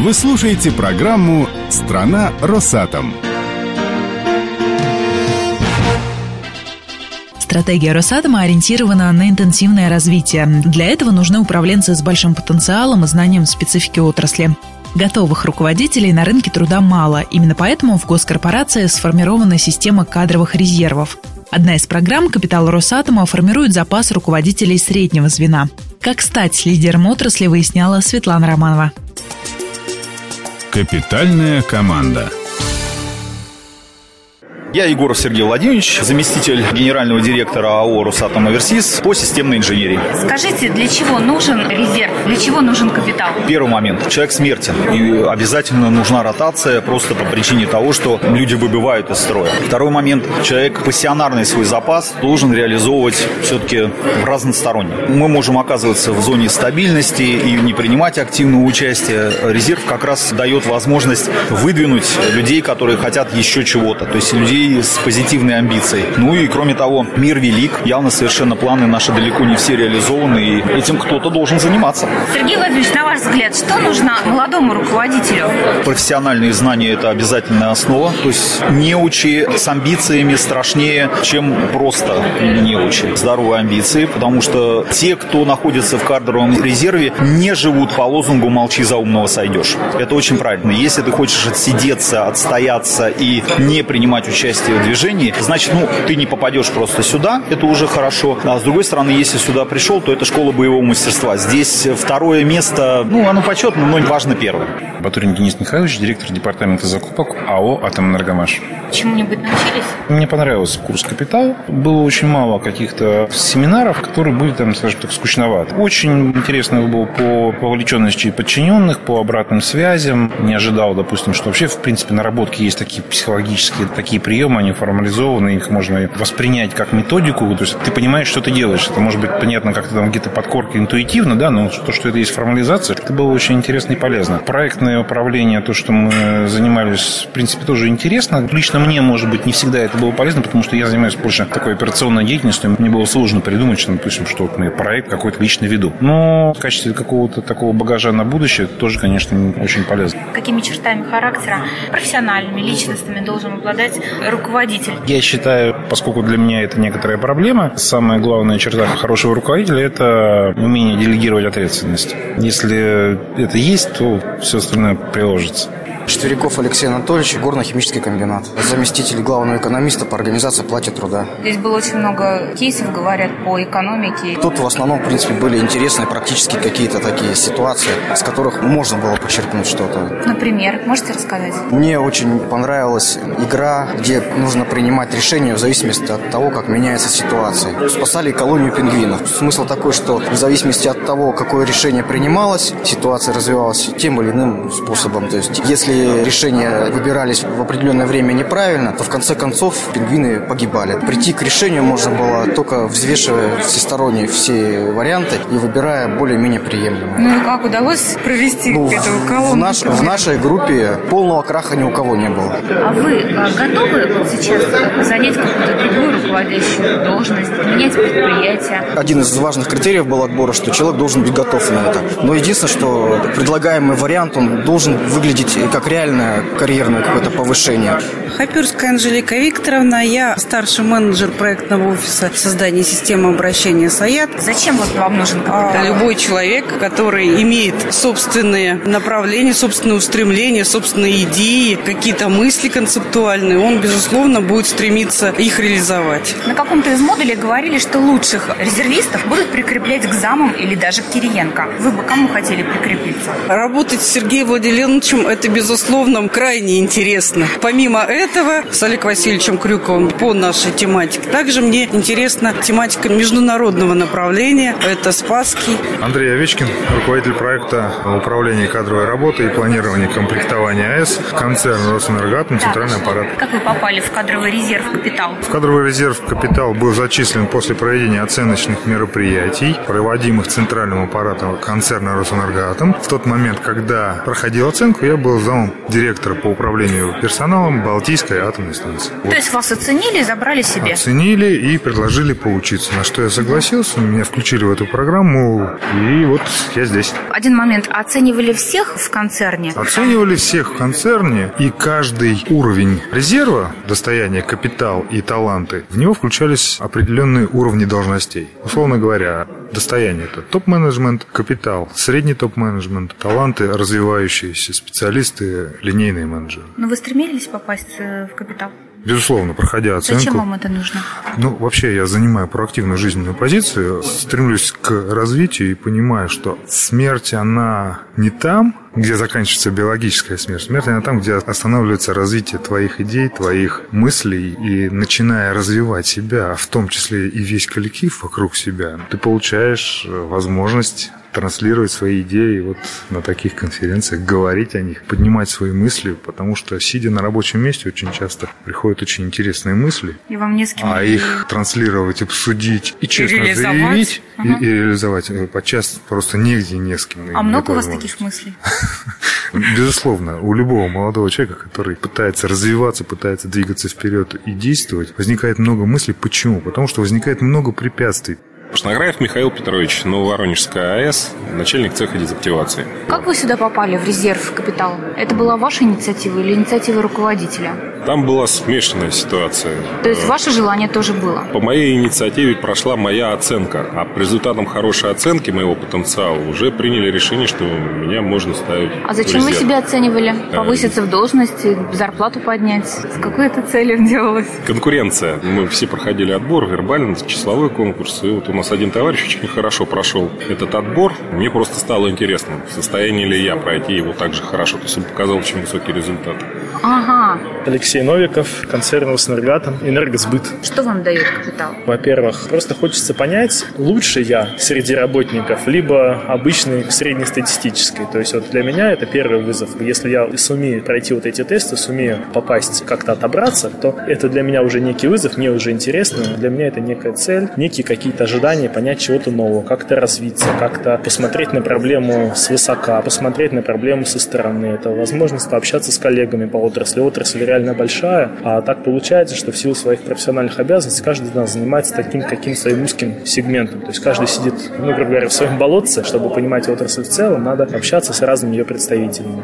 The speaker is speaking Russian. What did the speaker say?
Вы слушаете программу «Страна Росатом». Стратегия Росатома ориентирована на интенсивное развитие. Для этого нужны управленцы с большим потенциалом и знанием специфики отрасли. Готовых руководителей на рынке труда мало. Именно поэтому в госкорпорации сформирована система кадровых резервов. Одна из программ «Капитал Росатома» формирует запас руководителей среднего звена. Как стать лидером отрасли, выясняла Светлана Романова. Капитальная команда. Я Егоров Сергей Владимирович, заместитель генерального директора АО «Росатом Оверсис» по системной инженерии. Скажите, для чего нужен резерв? Для чего нужен капитал? Первый момент. Человек смертен. И обязательно нужна ротация просто по причине того, что люди выбывают из строя. Второй момент. Человек пассионарный свой запас должен реализовывать все-таки разносторонне. Мы можем оказываться в зоне стабильности и не принимать активного участия. Резерв как раз дает возможность выдвинуть людей, которые хотят еще чего-то. То есть людей людей с позитивной амбицией. Ну и кроме того, мир велик. Явно совершенно планы наши далеко не все реализованы, и этим кто-то должен заниматься. Сергей Владимирович, на ваш взгляд, что нужно молодому руководителю? Профессиональные знания – это обязательная основа. То есть неучи с амбициями страшнее, чем просто неучи. Здоровые амбиции, потому что те, кто находится в кадровом резерве, не живут по лозунгу «молчи за умного сойдешь». Это очень правильно. Если ты хочешь отсидеться, отстояться и не принимать участие участие в движении, значит, ну, ты не попадешь просто сюда, это уже хорошо. А с другой стороны, если сюда пришел, то это школа боевого мастерства. Здесь второе место, ну, оно почетно, но важно первое. Батурин Денис Михайлович, директор департамента закупок АО «Атомэнергомаш». Чему-нибудь научились? Мне понравился курс «Капитал». Было очень мало каких-то семинаров, которые были там, скажем так, скучноваты. Очень интересно было по вовлеченности подчиненных, по обратным связям. Не ожидал, допустим, что вообще, в принципе, наработки есть такие психологические, такие приемы, они формализованы, их можно воспринять как методику. То есть ты понимаешь, что ты делаешь. Это может быть понятно как-то там где-то подкорке интуитивно, да, но то, что это есть формализация, это было очень интересно и полезно. Проектное управление, то, что мы занимались, в принципе, тоже интересно. Лично мне, может быть, не всегда это было полезно, потому что я занимаюсь больше такой операционной деятельностью. Мне было сложно придумать, что, допустим, что вот я проект какой-то лично веду. Но в качестве какого-то такого багажа на будущее тоже, конечно, очень полезно. Какими чертами характера, профессиональными, личностными должен обладать руководитель? Я считаю, поскольку для меня это некоторая проблема, самая главная черта хорошего руководителя – это умение делегировать ответственность. Если это есть, то все остальное приложится. Четверяков Алексей Анатольевич, горно-химический комбинат. Заместитель главного экономиста по организации платья труда. Здесь было очень много кейсов, говорят, по экономике. Тут в основном, в принципе, были интересные практически какие-то такие ситуации, с которых можно было почерпнуть что-то. Например, можете рассказать? Мне очень понравилась игра, где нужно принимать решения в зависимости от того, как меняется ситуация. Спасали колонию пингвинов. Смысл такой, что в зависимости от того, какое решение принималось, ситуация развивалась тем или иным способом. То есть, если решения выбирались в определенное время неправильно, то в конце концов пингвины погибали. Прийти к решению можно было только взвешивая всесторонние все варианты и выбирая более-менее приемлемые. Ну и как удалось провести ну, эту колонну? В, наш, в нашей группе полного краха ни у кого не было. А вы а, готовы сейчас занять какую-то другую руководящую должность, менять предприятие? Один из важных критериев был отбора, что человек должен быть готов на это. Но единственное, что предлагаемый вариант, он должен выглядеть как реальное карьерное какое-то повышение. Хапюрская Анжелика Викторовна, я старший менеджер проектного офиса создания системы обращения САЯТ. Зачем вот вам нужен капитал? Любой человек, который имеет собственные направления, собственные устремления, собственные идеи, какие-то мысли концептуальные, он, безусловно, будет стремиться их реализовать. На каком-то из модулей говорили, что лучших резервистов будут прикреплять к замам или даже к Кириенко. Вы бы кому хотели прикрепиться? Работать с Сергеем Владимировичем – это, безусловно, безусловно, крайне интересно. Помимо этого, с Олегом Васильевичем Крюковым по нашей тематике. Также мне интересна тематика международного направления. Это Спасский. Андрей Овечкин, руководитель проекта управления кадровой работы и планирования комплектования АЭС, концерн Росэнергатом, центральный аппарат. Как вы попали в кадровый резерв «Капитал»? В кадровый резерв «Капитал» был зачислен после проведения оценочных мероприятий, проводимых центральным аппаратом концерна Росэнергатом. В тот момент, когда проходил оценку, я был замом директора по управлению персоналом Балтийской атомной станции. То есть вас оценили и забрали себе? Оценили и предложили поучиться, на что я согласился. Меня включили в эту программу, и вот я здесь. Один момент. Оценивали всех в концерне? Оценивали всех в концерне, и каждый уровень резерва, достояние, капитал и таланты, в него включались определенные уровни должностей. Условно говоря, достояние это топ-менеджмент, капитал, средний топ-менеджмент, таланты, развивающиеся специалисты, линейные менеджеры. Но вы стремились попасть э, в капитал? Безусловно, проходя оценку. Зачем вам это нужно? Ну, вообще, я занимаю проактивную жизненную позицию, стремлюсь к развитию и понимаю, что смерть, она не там, где заканчивается биологическая смерть. Смерть, она там, где останавливается развитие твоих идей, твоих мыслей, и начиная развивать себя, в том числе и весь коллектив вокруг себя, ты получаешь возможность транслировать свои идеи вот на таких конференциях, говорить о них, поднимать свои мысли, потому что, сидя на рабочем месте, очень часто приходят очень интересные мысли. И вам не с кем А их транслировать, обсудить и честно реализовать. заявить Ага. и, и реализовать э, подчас просто негде не с кем. А много у вас таких мыслей? Безусловно, у любого молодого человека, который пытается развиваться, пытается двигаться вперед и действовать, возникает много мыслей. Почему? Потому что возникает много препятствий. Шнаграев Михаил Петрович, Нововоронежская АЭС, начальник цеха дезактивации. Как вы сюда попали, в резерв капитал? Это была ваша инициатива или инициатива руководителя? Там была смешанная ситуация. То есть ваше желание тоже было? По моей инициативе прошла моя оценка, а по результатам хорошей оценки моего потенциала уже приняли решение, что меня можно ставить А зачем вы себя оценивали? Повыситься в должности, зарплату поднять? С какой это целью делалось? Конкуренция. Мы все проходили отбор, вербальный, числовой конкурс. И вот у нас один товарищ очень хорошо прошел этот отбор. Мне просто стало интересно, в состоянии ли я пройти его так же хорошо. То есть он показал очень высокий результат. Ага. Алексей Новиков, концерн «Роснергатом», «Энергосбыт». Что вам дает капитал? Во-первых, просто хочется понять, лучше я среди работников, либо обычный среднестатистический. То есть вот для меня это первый вызов. Если я сумею пройти вот эти тесты, сумею попасть, как-то отобраться, то это для меня уже некий вызов, мне уже интересно. Для меня это некая цель, некие какие-то ожидания, понять чего-то нового, как-то развиться, как-то посмотреть на проблему свысока, посмотреть на проблему со стороны. Это возможность пообщаться с коллегами по отрасли. Отрасль реально большая, а так получается, что в силу своих профессиональных обязанностей каждый из нас занимается таким, каким своим узким сегментом. То есть каждый сидит, ну, грубо говоря, в своем болотце. Чтобы понимать отрасль в целом, надо общаться с разными ее представителями.